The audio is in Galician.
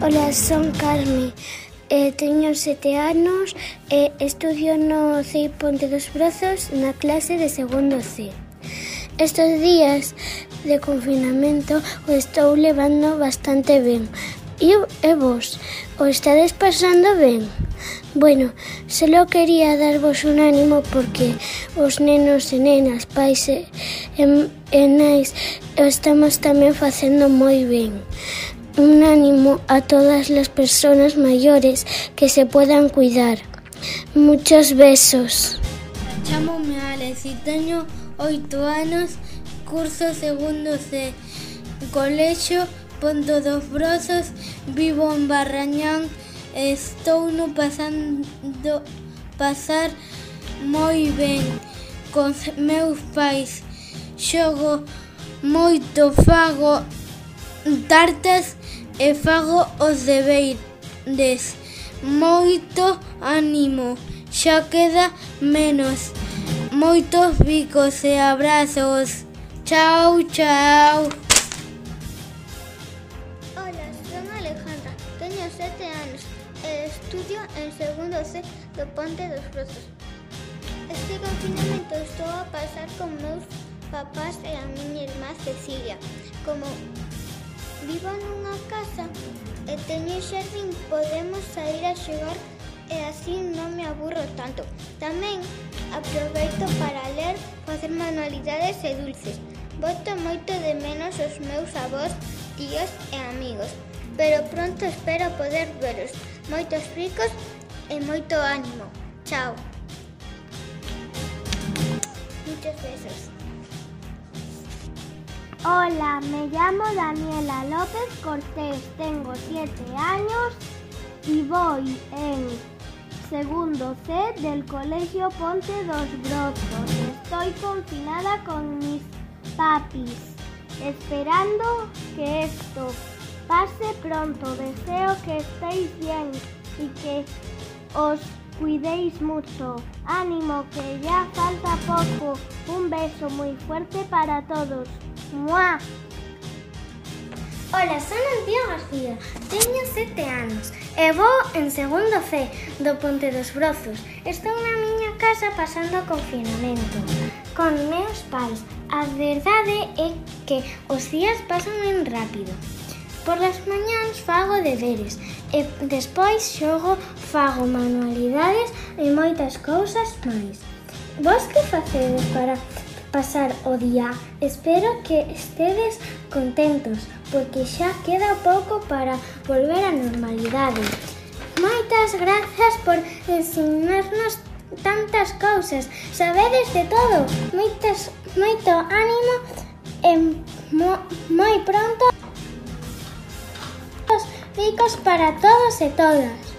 Ola, son Carme. Eh, teño sete anos e eh, estudio no CEI Ponte dos Brazos na clase de segundo C. Estos días de confinamento o estou levando bastante ben. E, e vos, o estades pasando ben? Bueno, solo quería darvos un ánimo porque os nenos e nenas, pais e, e, e nais, estamos tamén facendo moi ben. Un ánimo a todas las personas mayores que se puedan cuidar. Muchos besos. Chámome Alex e teño oito anos, curso segundo C, colexo Ponto dos Brozos, vivo en Barrañán, estou no pasando pasar moi ben con meus pais. Xogo moito fago tartas e fago os deberes. Moito ánimo, xa queda menos. Moitos bicos e abrazos. Chao, chao. Ola, son Alejandra, teño sete anos e estudio en segundo C do Ponte dos Brozos. Este confinamento estou a pasar con meus papás e a miña irmá Cecilia. Como Vivo nunha casa e teño xardín, podemos sair a xogar e así non me aburro tanto. Tamén aproveito para ler, facer manualidades e dulces. Voto moito de menos os meus avós, tíos e amigos, pero pronto espero poder veros. Moitos ricos e moito ánimo. Chao. Muchos besos. Hola, me llamo Daniela López Cortés, tengo 7 años y voy en segundo C del Colegio Ponte dos Brozos. Estoy confinada con mis papis, esperando que esto pase pronto. Deseo que estéis bien y que os cuidéis mucho. Ánimo, que ya falta poco. Un beso muy fuerte para todos. ¡Mua! Ola, son Antía García, teño sete anos e vou en segundo C do Ponte dos Brozos. Estou na miña casa pasando o confinamento con meus pais. A verdade é que os días pasan ben rápido. Por las mañáns fago deberes e despois xogo, fago manualidades e moitas cousas máis. Vos que facedes para pasar o día. Espero que estedes contentos, porque xa queda pouco para volver á normalidade. Moitas grazas por ensinarnos tantas cousas, sabedes de todo. Moitas, moito ánimo e mo, moi pronto ricos para todos e todas.